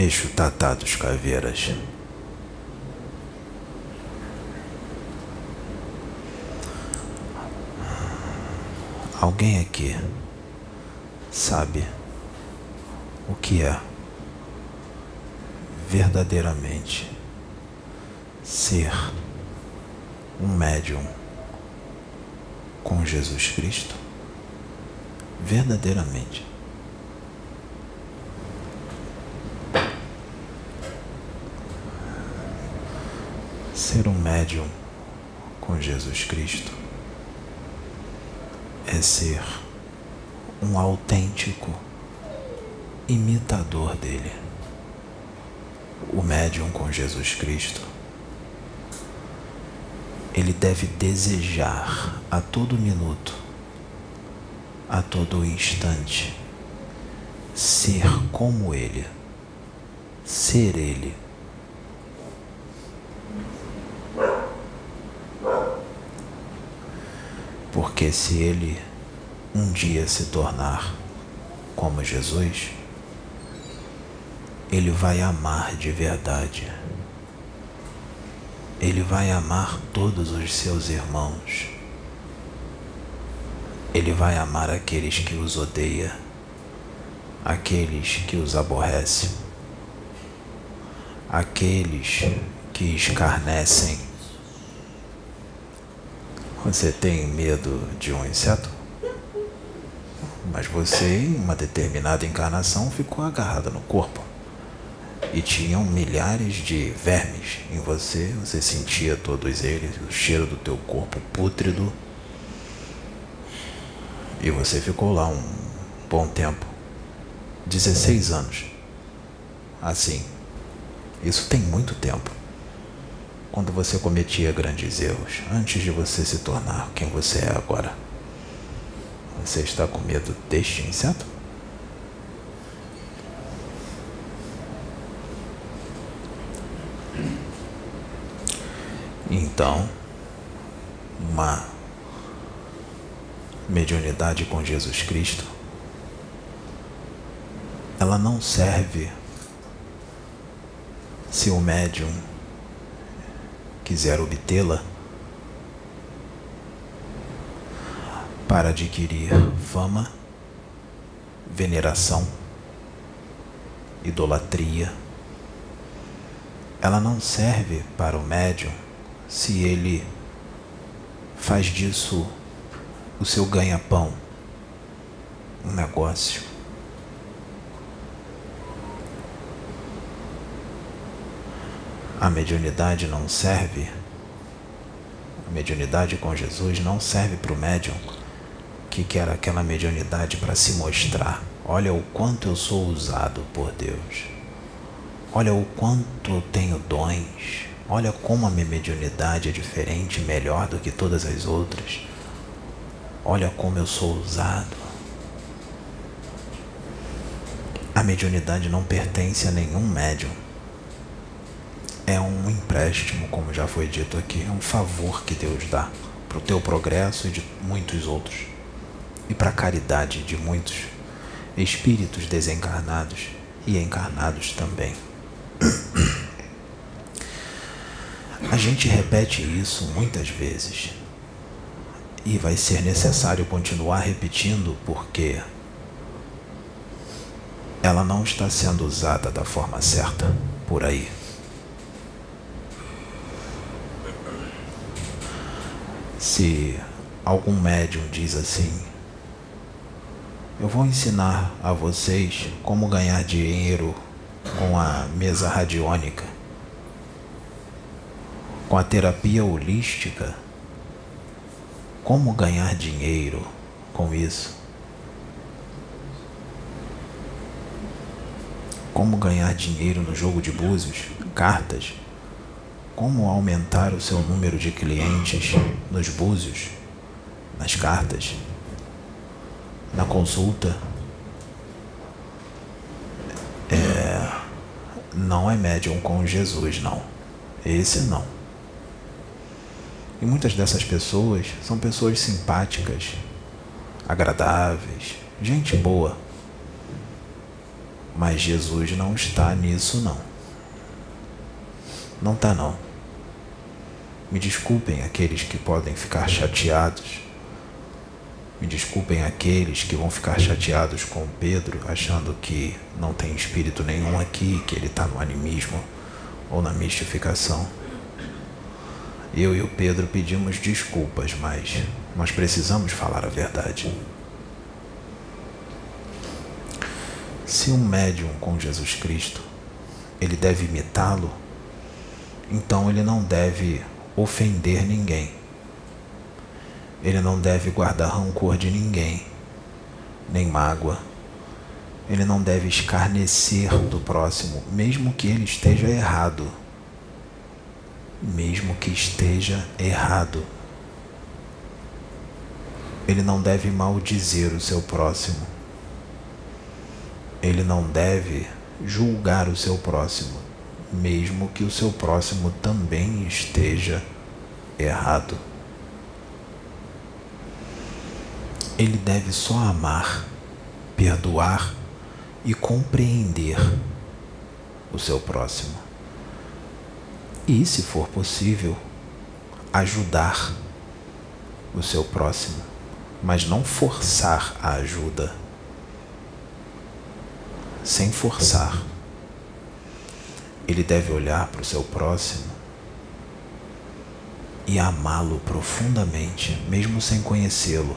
Eixo Tatá dos Caveiras. Alguém aqui sabe o que é verdadeiramente ser um médium com Jesus Cristo? Verdadeiramente. Ser um médium com Jesus Cristo é ser um autêntico imitador dele. O médium com Jesus Cristo, ele deve desejar a todo minuto, a todo instante, ser como ele, ser ele. Porque se ele um dia se tornar como Jesus, ele vai amar de verdade. Ele vai amar todos os seus irmãos. Ele vai amar aqueles que os odeia, aqueles que os aborrecem, aqueles que escarnecem. Você tem medo de um inseto? Mas você, em uma determinada encarnação, ficou agarrada no corpo. E tinham milhares de vermes em você, você sentia todos eles, o cheiro do teu corpo pútrido. E você ficou lá um bom tempo 16 anos. Assim. Isso tem muito tempo. Quando você cometia grandes erros, antes de você se tornar quem você é agora. Você está com medo deste inseto? Então, uma mediunidade com Jesus Cristo, ela não serve se o médium quiser obtê-la para adquirir fama, veneração, idolatria. Ela não serve para o médium se ele faz disso o seu ganha-pão, um negócio. A mediunidade não serve, a mediunidade com Jesus não serve para o médium que quer aquela mediunidade para se mostrar. Olha o quanto eu sou usado por Deus. Olha o quanto eu tenho dons. Olha como a minha mediunidade é diferente, melhor do que todas as outras. Olha como eu sou usado. A mediunidade não pertence a nenhum médium. É um empréstimo, como já foi dito aqui, é um favor que Deus dá para o teu progresso e de muitos outros e para a caridade de muitos espíritos desencarnados e encarnados também. A gente repete isso muitas vezes e vai ser necessário continuar repetindo porque ela não está sendo usada da forma certa por aí. Se algum médium diz assim, eu vou ensinar a vocês como ganhar dinheiro com a mesa radiônica, com a terapia holística. Como ganhar dinheiro com isso? Como ganhar dinheiro no jogo de búzios, cartas? Como aumentar o seu número de clientes nos búzios, nas cartas? na consulta é, não é médium com Jesus, não. Esse não. E muitas dessas pessoas são pessoas simpáticas, agradáveis, gente boa. Mas Jesus não está nisso não. Não está não. Me desculpem aqueles que podem ficar chateados. Me desculpem aqueles que vão ficar chateados com Pedro, achando que não tem espírito nenhum aqui, que ele está no animismo ou na mistificação. Eu e o Pedro pedimos desculpas, mas nós precisamos falar a verdade. Se um médium com Jesus Cristo, ele deve imitá-lo, então ele não deve ofender ninguém. Ele não deve guardar rancor de ninguém, nem mágoa. Ele não deve escarnecer do próximo, mesmo que ele esteja errado mesmo que esteja errado. Ele não deve maldizer o seu próximo. Ele não deve julgar o seu próximo, mesmo que o seu próximo também esteja errado. Ele deve só amar, perdoar e compreender o seu próximo e, se for possível, ajudar o seu próximo, mas não forçar a ajuda. Sem forçar. Ele deve olhar para o seu próximo e amá-lo profundamente, mesmo sem conhecê-lo.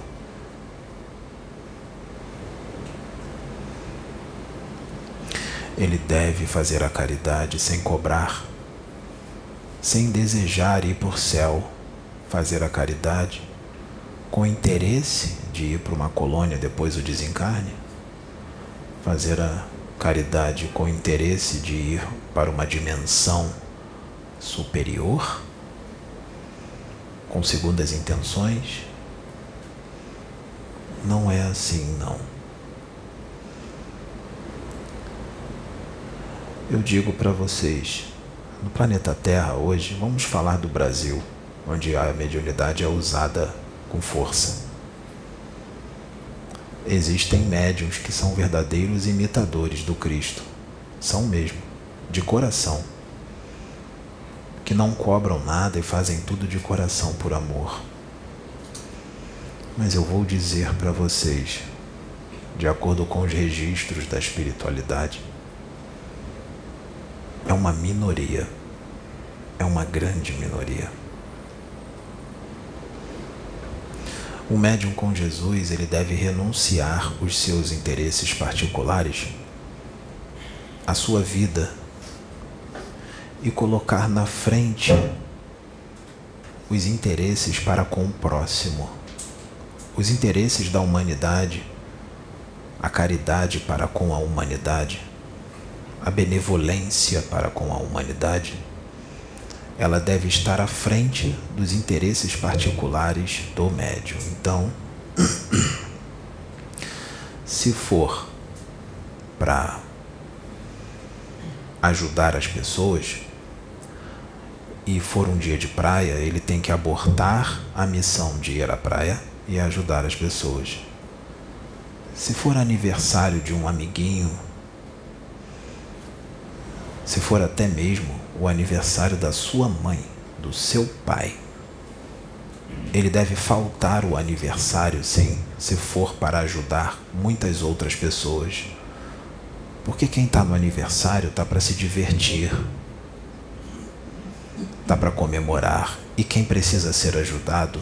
Ele deve fazer a caridade sem cobrar sem desejar ir por céu, fazer a caridade, com interesse de ir para uma colônia depois do desencarne, fazer a caridade com interesse de ir para uma dimensão superior, com segundas intenções, não é assim, não. Eu digo para vocês, no planeta Terra hoje, vamos falar do Brasil, onde a mediunidade é usada com força. Existem médiums que são verdadeiros imitadores do Cristo. São mesmo, de coração. Que não cobram nada e fazem tudo de coração por amor. Mas eu vou dizer para vocês, de acordo com os registros da espiritualidade, é uma minoria, é uma grande minoria. O médium com Jesus, ele deve renunciar os seus interesses particulares, a sua vida e colocar na frente os interesses para com o próximo, os interesses da humanidade, a caridade para com a humanidade a benevolência para com a humanidade, ela deve estar à frente dos interesses particulares do médium. Então, se for para ajudar as pessoas e for um dia de praia, ele tem que abortar a missão de ir à praia e ajudar as pessoas. Se for aniversário de um amiguinho, se for até mesmo o aniversário da sua mãe, do seu pai, ele deve faltar o aniversário sim, se for para ajudar muitas outras pessoas. Porque quem está no aniversário está para se divertir, está para comemorar, e quem precisa ser ajudado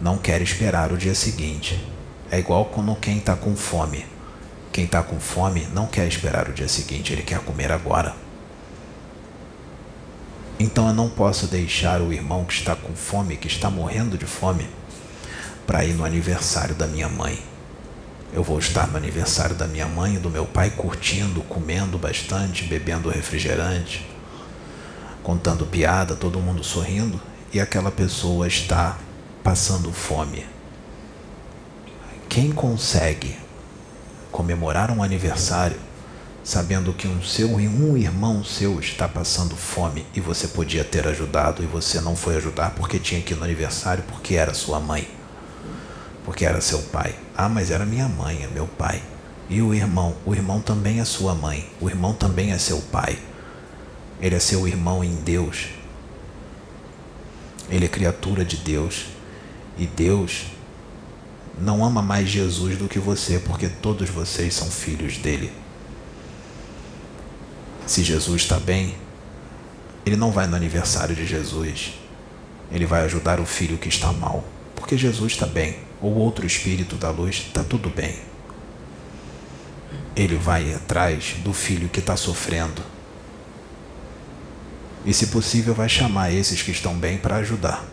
não quer esperar o dia seguinte. É igual quando quem está com fome quem está com fome não quer esperar o dia seguinte, ele quer comer agora. Então eu não posso deixar o irmão que está com fome, que está morrendo de fome, para ir no aniversário da minha mãe. Eu vou estar no aniversário da minha mãe e do meu pai curtindo, comendo bastante, bebendo refrigerante, contando piada, todo mundo sorrindo, e aquela pessoa está passando fome. Quem consegue comemorar um aniversário sabendo que um seu um irmão seu está passando fome e você podia ter ajudado e você não foi ajudar porque tinha que ir no aniversário porque era sua mãe, porque era seu pai. Ah, mas era minha mãe, é meu pai. E o irmão, o irmão também é sua mãe, o irmão também é seu pai. Ele é seu irmão em Deus. Ele é criatura de Deus. E Deus não ama mais Jesus do que você, porque todos vocês são filhos dele. Se Jesus está bem, ele não vai no aniversário de Jesus. Ele vai ajudar o filho que está mal, porque Jesus está bem, ou outro espírito da luz está tudo bem. Ele vai atrás do filho que está sofrendo. E, se possível, vai chamar esses que estão bem para ajudar.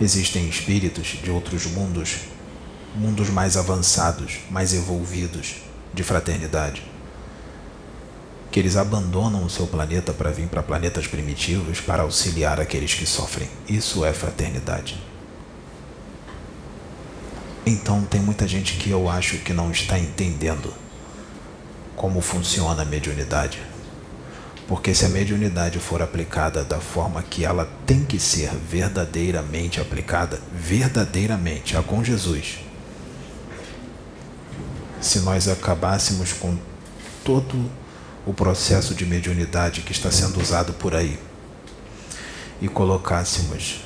Existem espíritos de outros mundos, mundos mais avançados, mais evolvidos de fraternidade, que eles abandonam o seu planeta para vir para planetas primitivos para auxiliar aqueles que sofrem. Isso é fraternidade. Então tem muita gente que eu acho que não está entendendo como funciona a mediunidade. Porque se a mediunidade for aplicada da forma que ela tem que ser verdadeiramente aplicada, verdadeiramente, a com Jesus, se nós acabássemos com todo o processo de mediunidade que está sendo usado por aí e colocássemos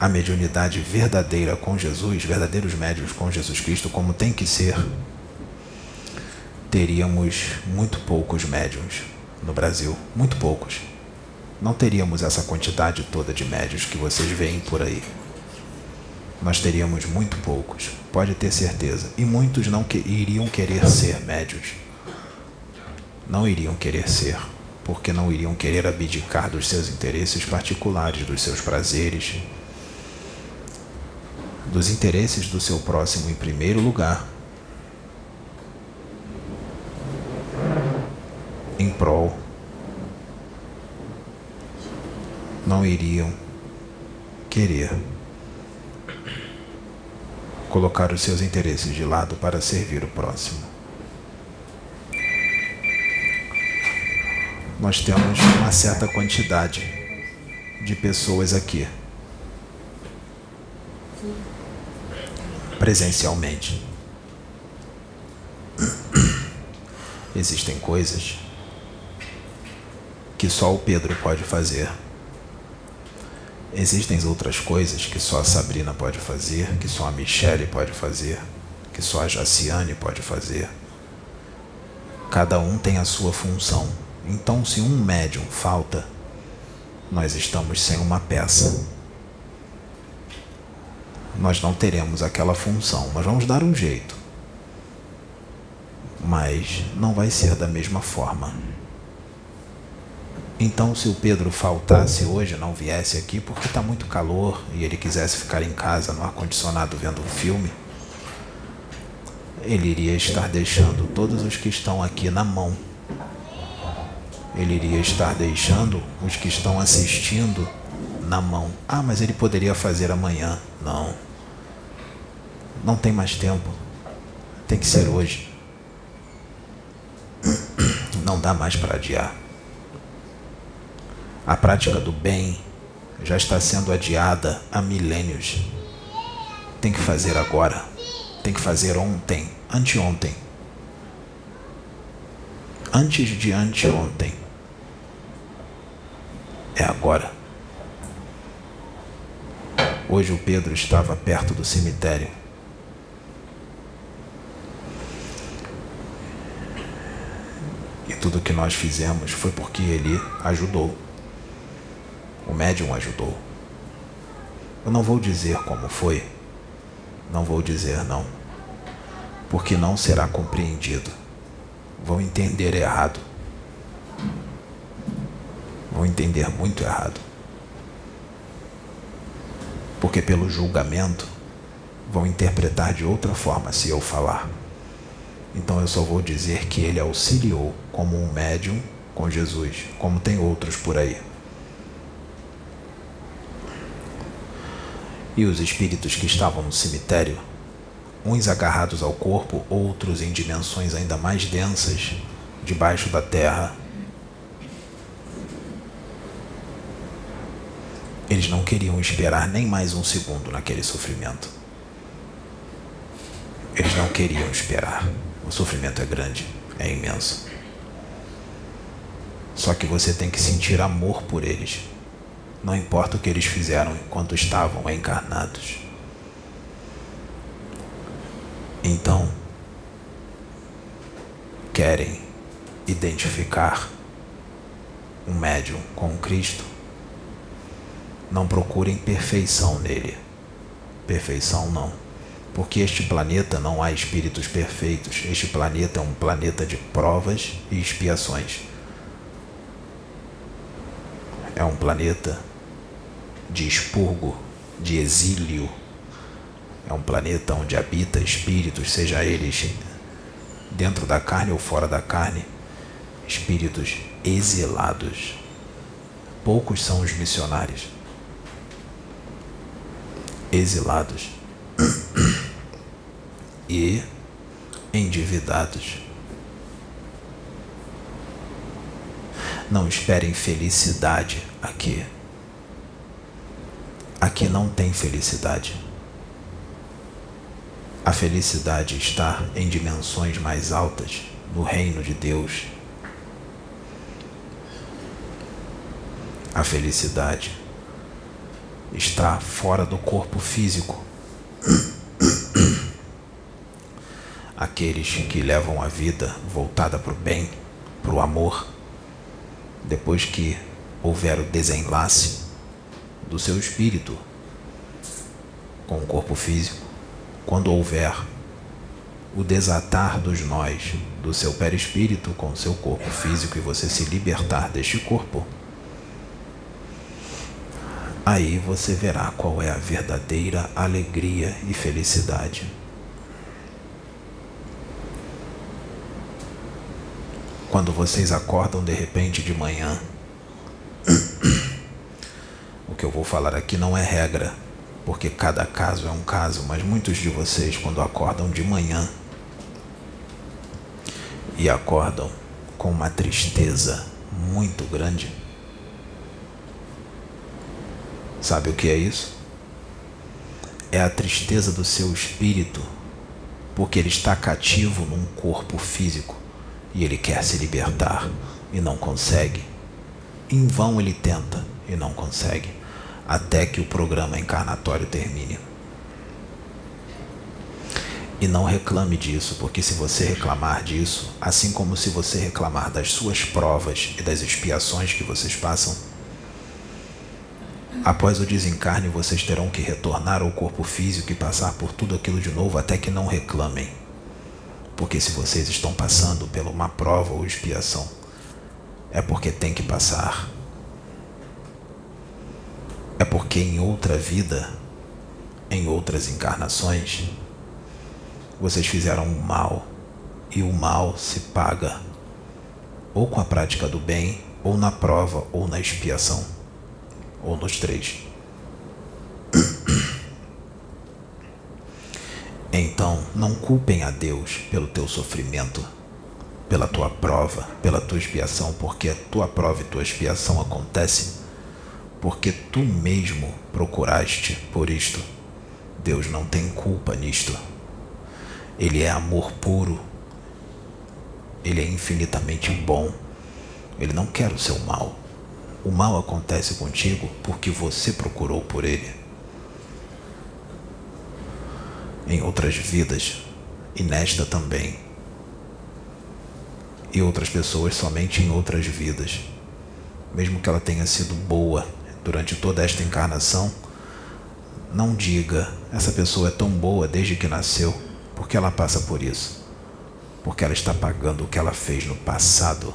a mediunidade verdadeira com Jesus, verdadeiros médios com Jesus Cristo, como tem que ser, teríamos muito poucos médiums no Brasil, muito poucos. Não teríamos essa quantidade toda de médios que vocês veem por aí. Nós teríamos muito poucos, pode ter certeza. E muitos não que, iriam querer ser médios. Não iriam querer ser, porque não iriam querer abdicar dos seus interesses particulares, dos seus prazeres, dos interesses do seu próximo em primeiro lugar em prol, não iriam querer colocar os seus interesses de lado para servir o próximo. Nós temos uma certa quantidade de pessoas aqui presencialmente. Existem coisas que só o Pedro pode fazer. Existem outras coisas que só a Sabrina pode fazer, que só a Michele pode fazer, que só a Jaciane pode fazer. Cada um tem a sua função. Então, se um médium falta, nós estamos sem uma peça. Nós não teremos aquela função. Nós vamos dar um jeito. Mas não vai ser da mesma forma. Então, se o Pedro faltasse hoje, não viesse aqui porque está muito calor e ele quisesse ficar em casa no ar-condicionado vendo um filme, ele iria estar deixando todos os que estão aqui na mão. Ele iria estar deixando os que estão assistindo na mão. Ah, mas ele poderia fazer amanhã. Não. Não tem mais tempo. Tem que ser hoje. Não dá mais para adiar. A prática do bem já está sendo adiada há milênios. Tem que fazer agora. Tem que fazer ontem, anteontem. Antes de anteontem. É agora. Hoje o Pedro estava perto do cemitério. E tudo que nós fizemos foi porque ele ajudou. O médium ajudou. Eu não vou dizer como foi. Não vou dizer não. Porque não será compreendido. Vão entender errado. Vão entender muito errado. Porque pelo julgamento vão interpretar de outra forma se eu falar. Então eu só vou dizer que ele auxiliou como um médium com Jesus, como tem outros por aí. E os espíritos que estavam no cemitério, uns agarrados ao corpo, outros em dimensões ainda mais densas, debaixo da terra. Eles não queriam esperar nem mais um segundo naquele sofrimento. Eles não queriam esperar. O sofrimento é grande, é imenso. Só que você tem que sentir amor por eles. Não importa o que eles fizeram enquanto estavam encarnados. Então, querem identificar um médium com Cristo, não procurem perfeição nele. Perfeição não. Porque este planeta não há espíritos perfeitos. Este planeta é um planeta de provas e expiações. É um planeta de expurgo, de exílio. É um planeta onde habita espíritos, seja eles dentro da carne ou fora da carne, espíritos exilados. Poucos são os missionários exilados e endividados. Não esperem felicidade aqui. Aqui não tem felicidade. A felicidade está em dimensões mais altas, no reino de Deus. A felicidade está fora do corpo físico. Aqueles que levam a vida voltada para o bem, para o amor, depois que houver o desenlace do seu espírito com o corpo físico, quando houver o desatar dos nós do seu perispírito com o seu corpo físico e você se libertar deste corpo, Aí você verá qual é a verdadeira alegria e felicidade. Quando vocês acordam de repente de manhã, que eu vou falar aqui não é regra, porque cada caso é um caso, mas muitos de vocês, quando acordam de manhã e acordam com uma tristeza muito grande, Sabe o que é isso? É a tristeza do seu espírito, porque ele está cativo num corpo físico e ele quer se libertar e não consegue. Em vão ele tenta e não consegue, até que o programa encarnatório termine. E não reclame disso, porque se você reclamar disso, assim como se você reclamar das suas provas e das expiações que vocês passam, Após o desencarne, vocês terão que retornar ao corpo físico e passar por tudo aquilo de novo até que não reclamem. Porque se vocês estão passando por uma prova ou expiação, é porque tem que passar. É porque em outra vida, em outras encarnações, vocês fizeram o mal e o mal se paga ou com a prática do bem, ou na prova, ou na expiação ou nos três. Então, não culpem a Deus pelo teu sofrimento, pela tua prova, pela tua expiação, porque a tua prova e tua expiação acontecem porque tu mesmo procuraste por isto. Deus não tem culpa nisto. Ele é amor puro. Ele é infinitamente bom. Ele não quer o seu mal. O mal acontece contigo porque você procurou por ele. Em outras vidas e nesta também. E outras pessoas somente em outras vidas. Mesmo que ela tenha sido boa durante toda esta encarnação, não diga essa pessoa é tão boa desde que nasceu, porque ela passa por isso. Porque ela está pagando o que ela fez no passado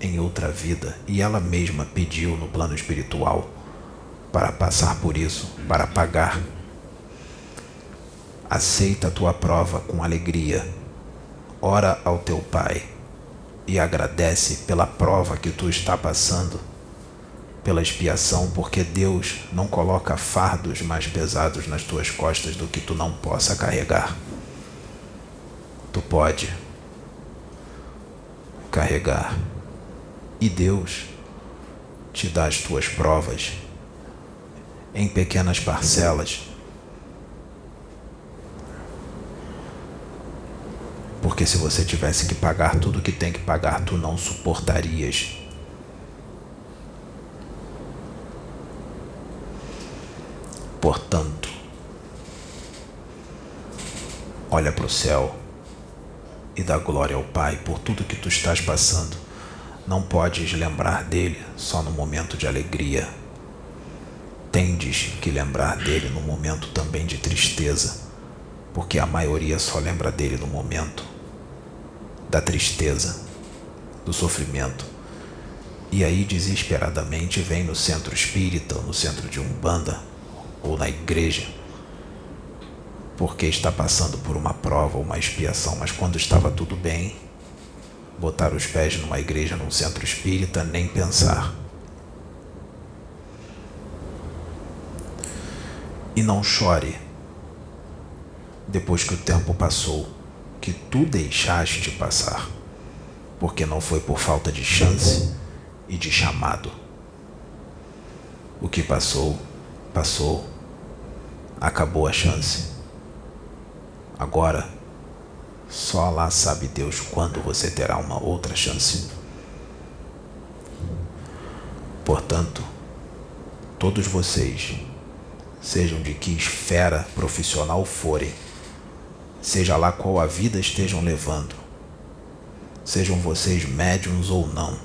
em outra vida e ela mesma pediu no plano espiritual para passar por isso, para pagar. Aceita a tua prova com alegria. Ora ao teu Pai e agradece pela prova que tu está passando, pela expiação, porque Deus não coloca fardos mais pesados nas tuas costas do que tu não possa carregar. Tu pode carregar e Deus te dá as tuas provas em pequenas parcelas. Porque se você tivesse que pagar tudo que tem que pagar, tu não suportarias. Portanto, olha para o céu e dá glória ao Pai por tudo que tu estás passando. Não podes lembrar dele só no momento de alegria. Tendes que lembrar dele no momento também de tristeza, porque a maioria só lembra dele no momento da tristeza, do sofrimento. E aí desesperadamente vem no centro espírita, no centro de Umbanda ou na igreja, porque está passando por uma prova ou uma expiação, mas quando estava tudo bem, botar os pés numa igreja, num centro espírita, nem pensar. E não chore depois que o tempo passou, que tu deixaste passar, porque não foi por falta de chance e de chamado. O que passou, passou, acabou a chance. Agora só lá sabe Deus quando você terá uma outra chance. Portanto, todos vocês, sejam de que esfera profissional forem, seja lá qual a vida estejam levando, sejam vocês médiums ou não,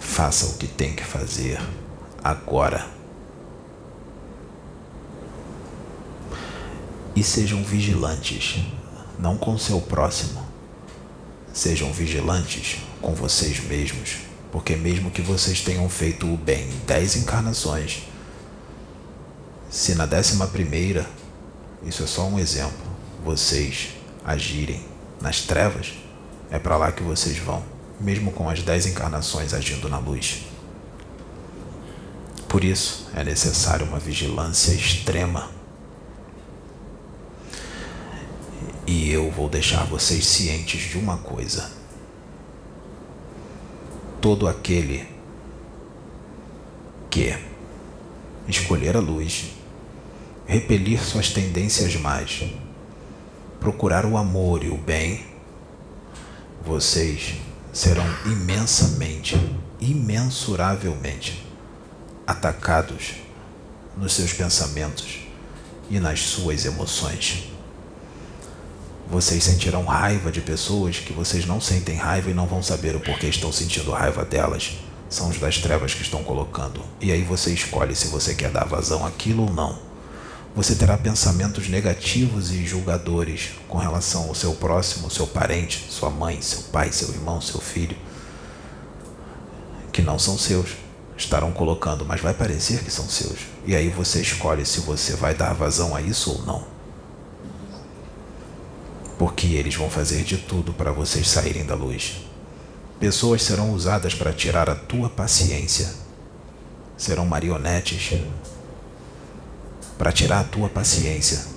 faça o que tem que fazer agora. E sejam vigilantes, não com seu próximo. Sejam vigilantes com vocês mesmos, porque mesmo que vocês tenham feito o bem em dez encarnações, se na décima primeira, isso é só um exemplo, vocês agirem nas trevas, é para lá que vocês vão, mesmo com as dez encarnações agindo na luz. Por isso é necessário uma vigilância extrema E eu vou deixar vocês cientes de uma coisa. Todo aquele que escolher a luz, repelir suas tendências mais, procurar o amor e o bem, vocês serão imensamente, imensuravelmente atacados nos seus pensamentos e nas suas emoções. Vocês sentirão raiva de pessoas que vocês não sentem raiva e não vão saber o porquê estão sentindo raiva delas. São os das trevas que estão colocando. E aí você escolhe se você quer dar vazão àquilo ou não. Você terá pensamentos negativos e julgadores com relação ao seu próximo, seu parente, sua mãe, seu pai, seu irmão, seu filho, que não são seus. Estarão colocando, mas vai parecer que são seus. E aí você escolhe se você vai dar vazão a isso ou não porque eles vão fazer de tudo para vocês saírem da luz. Pessoas serão usadas para tirar a tua paciência. Serão marionetes para tirar a tua paciência.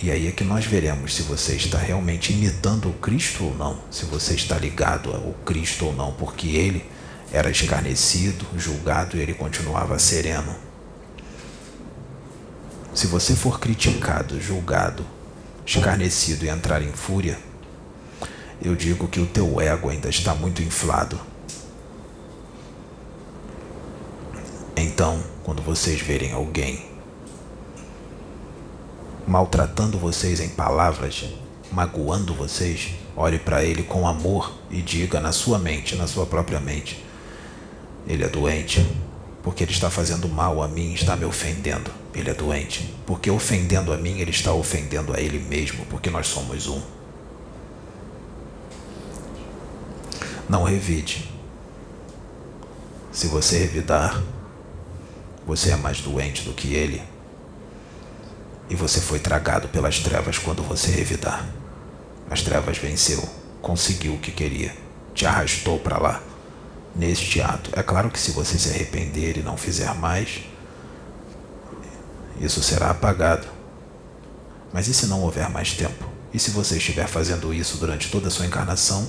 E aí é que nós veremos se você está realmente imitando o Cristo ou não, se você está ligado ao Cristo ou não, porque ele era escarnecido, julgado e ele continuava sereno. Se você for criticado, julgado, escarnecido e entrar em fúria, eu digo que o teu ego ainda está muito inflado. Então, quando vocês verem alguém maltratando vocês em palavras, magoando vocês, olhe para ele com amor e diga na sua mente, na sua própria mente: Ele é doente, porque ele está fazendo mal a mim, está me ofendendo. Ele é doente, porque ofendendo a mim, ele está ofendendo a ele mesmo, porque nós somos um. Não revide. Se você revidar, você é mais doente do que ele. E você foi tragado pelas trevas quando você revidar. As trevas venceu, conseguiu o que queria, te arrastou para lá neste ato. É claro que se você se arrepender e não fizer mais, isso será apagado. Mas e se não houver mais tempo? E se você estiver fazendo isso durante toda a sua encarnação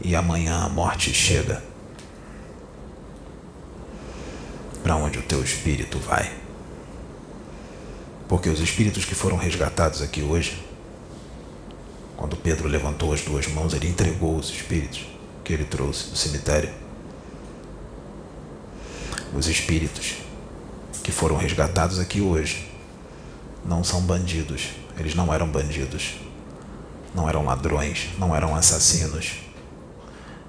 e amanhã a morte chega? para onde o teu espírito vai. Porque os espíritos que foram resgatados aqui hoje, quando Pedro levantou as duas mãos, ele entregou os espíritos que ele trouxe do cemitério. Os espíritos que foram resgatados aqui hoje não são bandidos, eles não eram bandidos, não eram ladrões, não eram assassinos.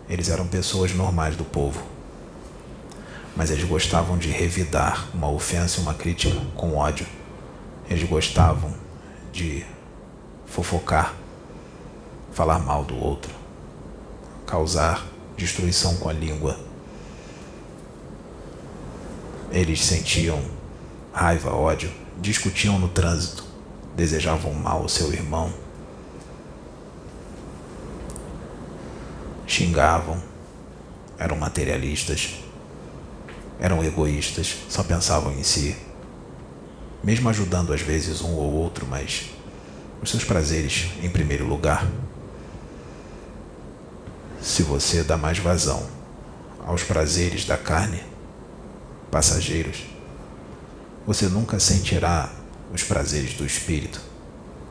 Eles eram pessoas normais do povo. Mas eles gostavam de revidar uma ofensa uma crítica com ódio eles gostavam de fofocar, falar mal do outro, causar destruição com a língua. Eles sentiam raiva, ódio, discutiam no trânsito, desejavam mal ao seu irmão, xingavam, eram materialistas, eram egoístas, só pensavam em si mesmo ajudando às vezes um ou outro, mas os seus prazeres em primeiro lugar. Se você dá mais vazão aos prazeres da carne, passageiros, você nunca sentirá os prazeres do espírito.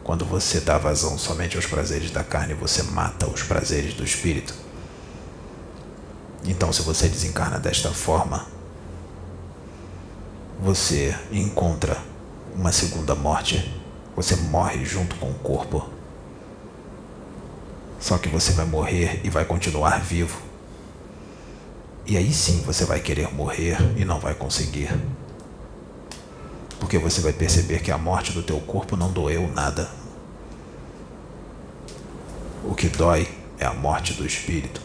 Quando você dá vazão somente aos prazeres da carne, você mata os prazeres do espírito. Então, se você desencarna desta forma, você encontra uma segunda morte. Você morre junto com o corpo. Só que você vai morrer e vai continuar vivo. E aí sim você vai querer morrer e não vai conseguir. Porque você vai perceber que a morte do teu corpo não doeu nada. O que dói é a morte do espírito.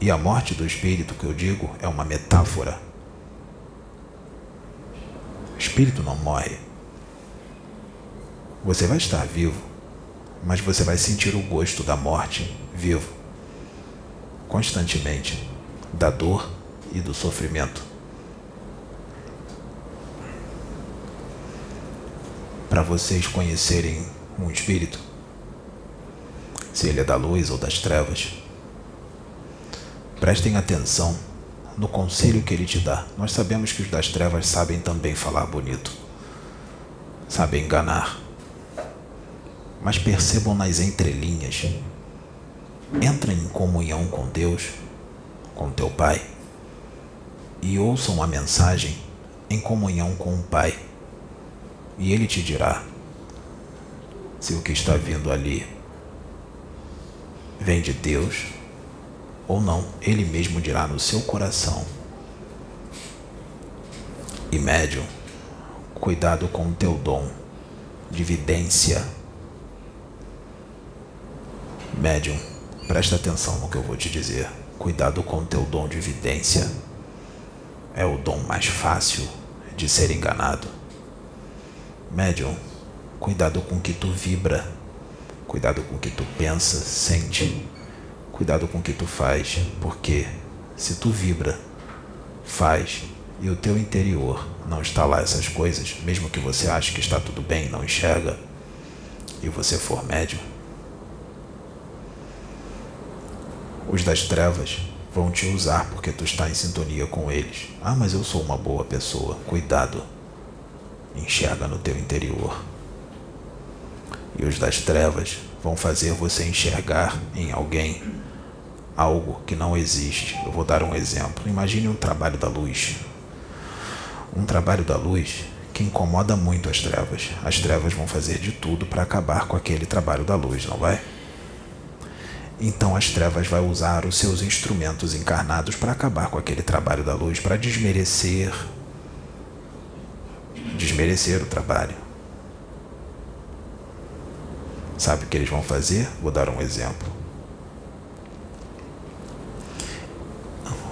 E a morte do espírito que eu digo é uma metáfora espírito não morre. Você vai estar vivo, mas você vai sentir o gosto da morte vivo, constantemente, da dor e do sofrimento. Para vocês conhecerem um espírito, se ele é da luz ou das trevas, prestem atenção no conselho que ele te dá. Nós sabemos que os das trevas sabem também falar bonito, sabem enganar. Mas percebam nas entrelinhas. Entrem em comunhão com Deus, com teu Pai, e ouçam a mensagem em comunhão com o Pai. E ele te dirá se o que está vindo ali vem de Deus ou não, ele mesmo dirá no seu coração. E médium, cuidado com o teu dom de vidência. Médium, presta atenção no que eu vou te dizer. Cuidado com o teu dom de vidência. É o dom mais fácil de ser enganado. Médium, cuidado com o que tu vibra. Cuidado com o que tu pensa, sente Cuidado com o que tu faz, porque se tu vibra, faz e o teu interior não está lá essas coisas, mesmo que você ache que está tudo bem, não enxerga, e você for médium, os das trevas vão te usar porque tu está em sintonia com eles. Ah, mas eu sou uma boa pessoa. Cuidado. Enxerga no teu interior. E os das trevas vão fazer você enxergar em alguém algo que não existe. Eu vou dar um exemplo. Imagine um trabalho da luz. Um trabalho da luz que incomoda muito as trevas. As trevas vão fazer de tudo para acabar com aquele trabalho da luz, não vai? Então as trevas vai usar os seus instrumentos encarnados para acabar com aquele trabalho da luz, para desmerecer desmerecer o trabalho. Sabe o que eles vão fazer? Vou dar um exemplo.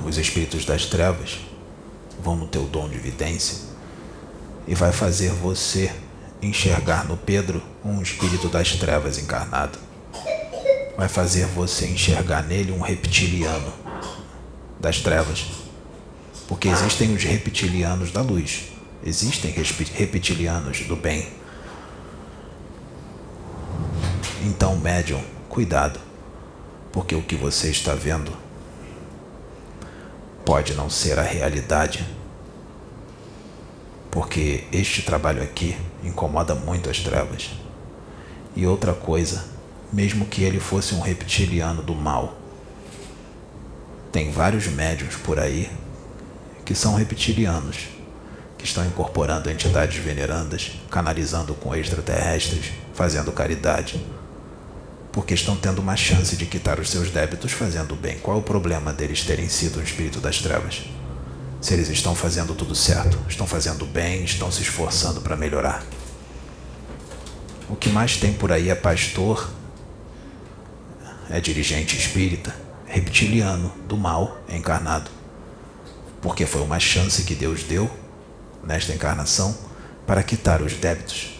os espíritos das trevas vão no teu dom de vidência e vai fazer você enxergar no Pedro um espírito das trevas encarnado. Vai fazer você enxergar nele um reptiliano das trevas. Porque existem os reptilianos da luz, existem reptilianos do bem. Então, médium, cuidado, porque o que você está vendo pode não ser a realidade, porque este trabalho aqui incomoda muito as trevas. E outra coisa, mesmo que ele fosse um reptiliano do mal, tem vários médios por aí que são reptilianos, que estão incorporando entidades venerandas, canalizando com extraterrestres, fazendo caridade, porque estão tendo uma chance de quitar os seus débitos fazendo bem. Qual é o problema deles terem sido um espírito das trevas? Se eles estão fazendo tudo certo, estão fazendo bem, estão se esforçando para melhorar. O que mais tem por aí é pastor, é dirigente espírita, reptiliano, do mal encarnado. Porque foi uma chance que Deus deu nesta encarnação para quitar os débitos.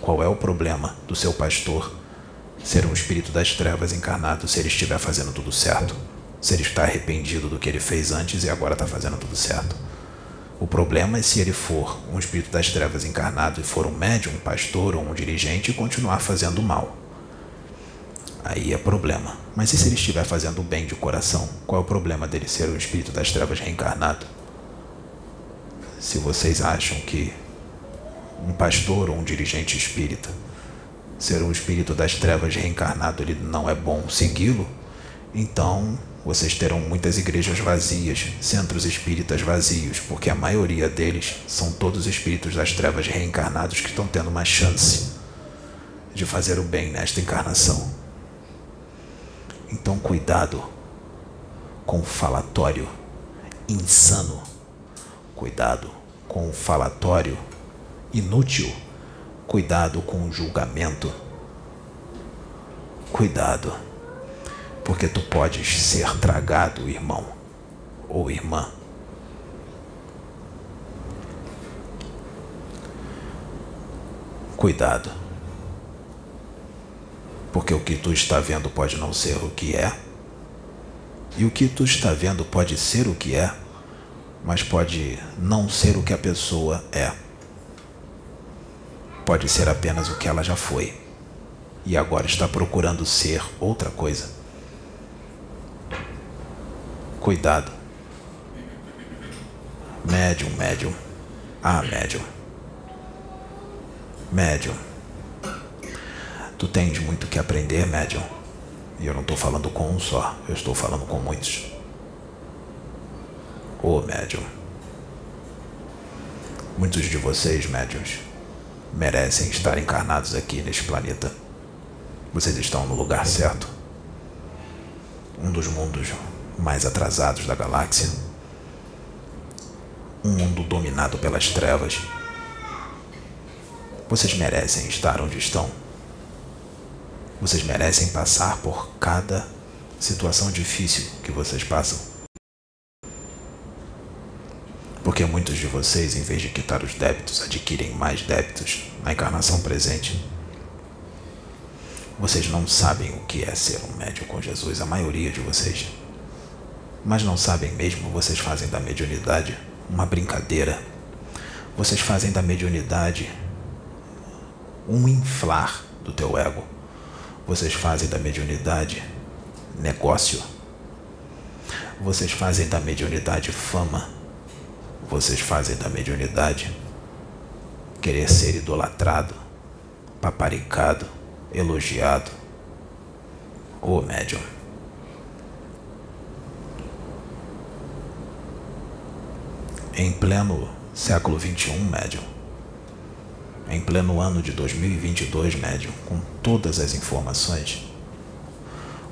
Qual é o problema do seu pastor ser um espírito das trevas encarnado se ele estiver fazendo tudo certo? Se ele está arrependido do que ele fez antes e agora está fazendo tudo certo? O problema é se ele for um espírito das trevas encarnado e for um médium, um pastor ou um dirigente e continuar fazendo mal. Aí é problema. Mas e se ele estiver fazendo bem de coração? Qual é o problema dele ser um espírito das trevas reencarnado? Se vocês acham que um pastor ou um dirigente espírita ser um espírito das trevas reencarnado ele não é bom segui-lo, então vocês terão muitas igrejas vazias, centros espíritas vazios, porque a maioria deles são todos espíritos das trevas reencarnados que estão tendo uma chance de fazer o bem nesta encarnação. Então, cuidado com o falatório insano, cuidado com o falatório inútil, cuidado com o julgamento, cuidado porque tu podes ser tragado, irmão ou irmã. Cuidado, porque o que tu está vendo pode não ser o que é, e o que tu está vendo pode ser o que é, mas pode não ser o que a pessoa é. Pode ser apenas o que ela já foi e agora está procurando ser outra coisa. Cuidado. Médium, médium. Ah, médium. Médium. Tu tens muito que aprender, médium. E eu não estou falando com um só, eu estou falando com muitos. Ô, oh, médium. Muitos de vocês, médiums, merecem estar encarnados aqui neste planeta. Vocês estão no lugar certo. Um dos mundos mais atrasados da galáxia. Um mundo dominado pelas trevas. Vocês merecem estar onde estão. Vocês merecem passar por cada situação difícil que vocês passam. Porque muitos de vocês, em vez de quitar os débitos, adquirem mais débitos na encarnação presente. Vocês não sabem o que é ser um médium com Jesus, a maioria de vocês mas não sabem mesmo, vocês fazem da mediunidade uma brincadeira. Vocês fazem da mediunidade um inflar do teu ego. Vocês fazem da mediunidade negócio. Vocês fazem da mediunidade fama. Vocês fazem da mediunidade querer ser idolatrado, paparicado, elogiado. Ô médium. em pleno século XXI, médium, em pleno ano de 2022, médium, com todas as informações,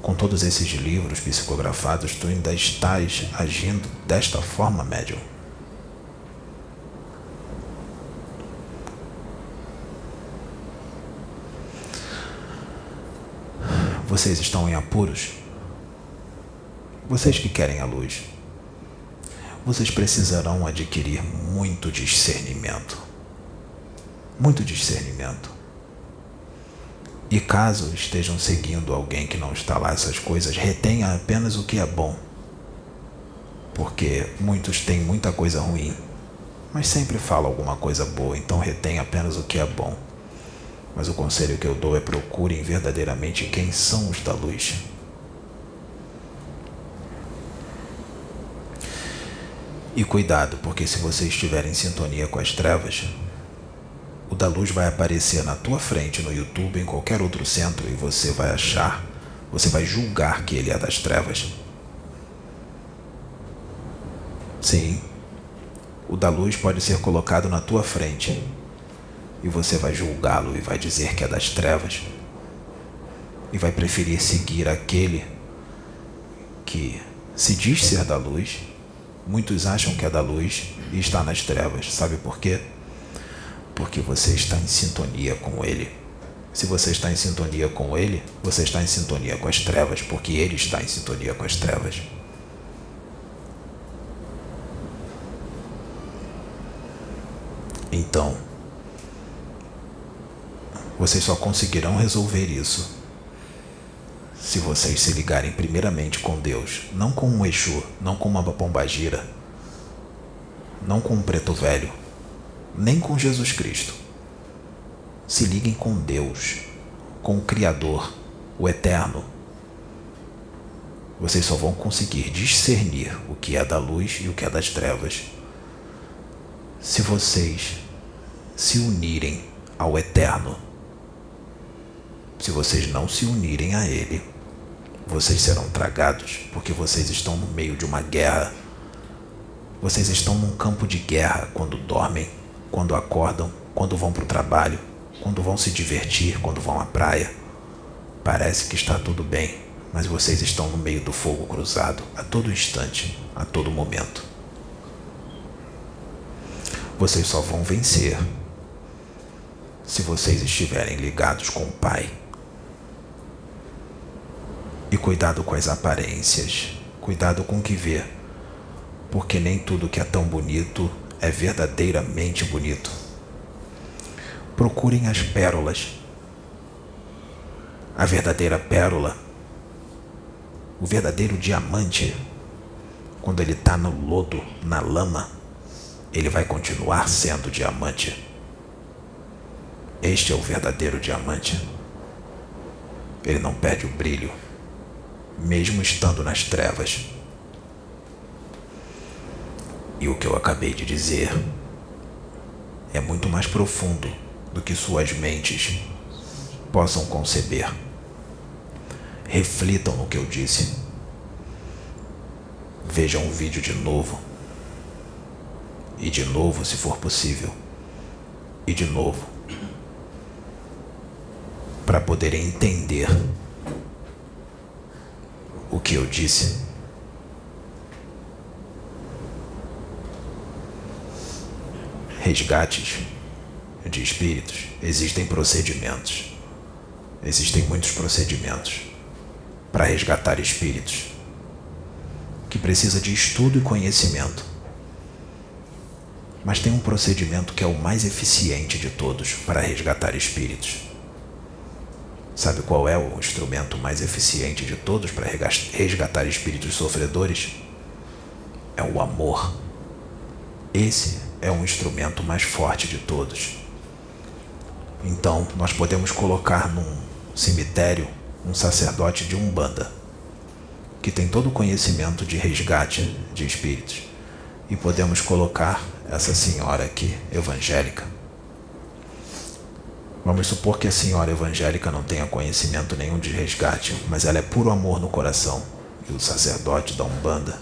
com todos esses livros psicografados, tu ainda estás agindo desta forma, médium? Vocês estão em apuros? Vocês que querem a luz vocês precisarão adquirir muito discernimento. Muito discernimento. E caso estejam seguindo alguém que não está lá essas coisas, retenha apenas o que é bom. Porque muitos têm muita coisa ruim, mas sempre fala alguma coisa boa, então retenha apenas o que é bom. Mas o conselho que eu dou é procurem verdadeiramente quem são os da luz E cuidado, porque se você estiver em sintonia com as trevas, o da luz vai aparecer na tua frente no YouTube, em qualquer outro centro, e você vai achar, você vai julgar que ele é das trevas. Sim, o da luz pode ser colocado na tua frente e você vai julgá-lo e vai dizer que é das trevas e vai preferir seguir aquele que se diz ser da luz. Muitos acham que é da luz e está nas trevas. Sabe por quê? Porque você está em sintonia com ele. Se você está em sintonia com ele, você está em sintonia com as trevas, porque ele está em sintonia com as trevas. Então, vocês só conseguirão resolver isso se vocês se ligarem primeiramente com Deus, não com um Exu, não com uma pombagira, não com um preto velho, nem com Jesus Cristo. Se liguem com Deus, com o Criador, o Eterno. Vocês só vão conseguir discernir o que é da luz e o que é das trevas se vocês se unirem ao Eterno. Se vocês não se unirem a Ele, vocês serão tragados, porque vocês estão no meio de uma guerra. Vocês estão num campo de guerra quando dormem, quando acordam, quando vão para o trabalho, quando vão se divertir, quando vão à praia. Parece que está tudo bem, mas vocês estão no meio do fogo cruzado a todo instante, a todo momento. Vocês só vão vencer se vocês estiverem ligados com o Pai. E cuidado com as aparências, cuidado com o que vê, porque nem tudo que é tão bonito é verdadeiramente bonito. Procurem as pérolas. A verdadeira pérola, o verdadeiro diamante, quando ele está no lodo, na lama, ele vai continuar sendo diamante. Este é o verdadeiro diamante. Ele não perde o brilho mesmo estando nas trevas. E o que eu acabei de dizer é muito mais profundo do que suas mentes possam conceber. Reflitam no que eu disse. Vejam o vídeo de novo. E de novo, se for possível. E de novo. Para poderem entender o que eu disse. Resgates de espíritos. Existem procedimentos. Existem muitos procedimentos para resgatar espíritos que precisa de estudo e conhecimento. Mas tem um procedimento que é o mais eficiente de todos para resgatar espíritos Sabe qual é o instrumento mais eficiente de todos para resgatar espíritos sofredores? É o amor. Esse é um instrumento mais forte de todos. Então, nós podemos colocar num cemitério um sacerdote de Umbanda, que tem todo o conhecimento de resgate de espíritos, e podemos colocar essa senhora aqui, evangélica, Vamos supor que a senhora evangélica não tenha conhecimento nenhum de resgate, mas ela é puro amor no coração. E o sacerdote da Umbanda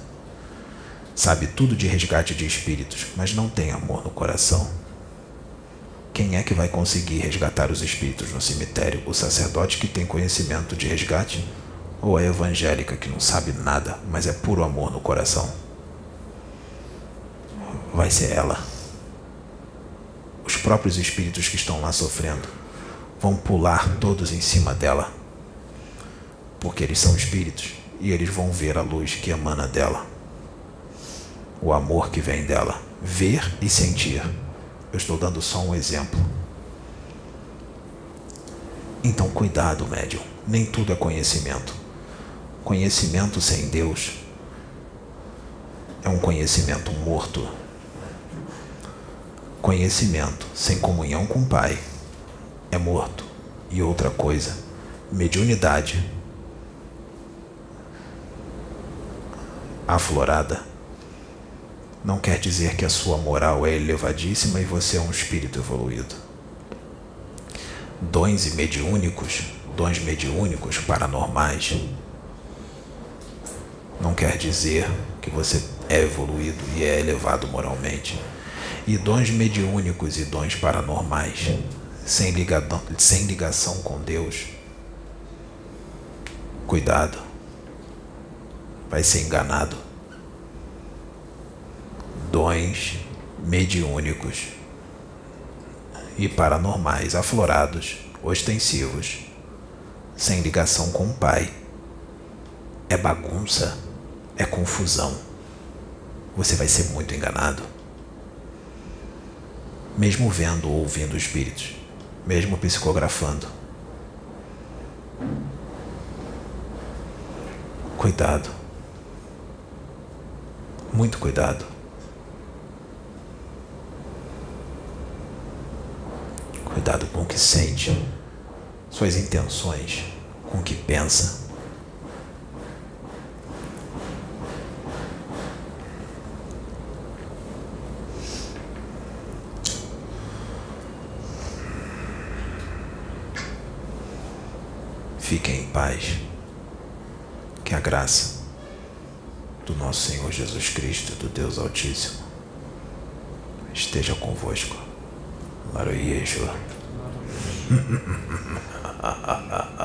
sabe tudo de resgate de espíritos, mas não tem amor no coração. Quem é que vai conseguir resgatar os espíritos no cemitério? O sacerdote que tem conhecimento de resgate? Ou a evangélica que não sabe nada, mas é puro amor no coração? Vai ser ela os próprios espíritos que estão lá sofrendo vão pular todos em cima dela, porque eles são espíritos e eles vão ver a luz que emana dela, o amor que vem dela, ver e sentir. Eu estou dando só um exemplo. Então, cuidado, médium. Nem tudo é conhecimento. Conhecimento sem Deus é um conhecimento morto. Conhecimento sem comunhão com o Pai é morto. E outra coisa, mediunidade aflorada não quer dizer que a sua moral é elevadíssima e você é um espírito evoluído. Dons e mediúnicos, dons mediúnicos paranormais, não quer dizer que você é evoluído e é elevado moralmente. E dons mediúnicos e dons paranormais, sem, sem ligação com Deus, cuidado, vai ser enganado. Dons mediúnicos e paranormais aflorados, ostensivos, sem ligação com o Pai. É bagunça, é confusão. Você vai ser muito enganado. Mesmo vendo ou ouvindo espíritos, mesmo psicografando. Cuidado. Muito cuidado. Cuidado com o que sente, suas intenções, com o que pensa. Fiquem em paz. Que a graça do nosso Senhor Jesus Cristo, do Deus Altíssimo, esteja convosco. Maroiejo. ha ha ha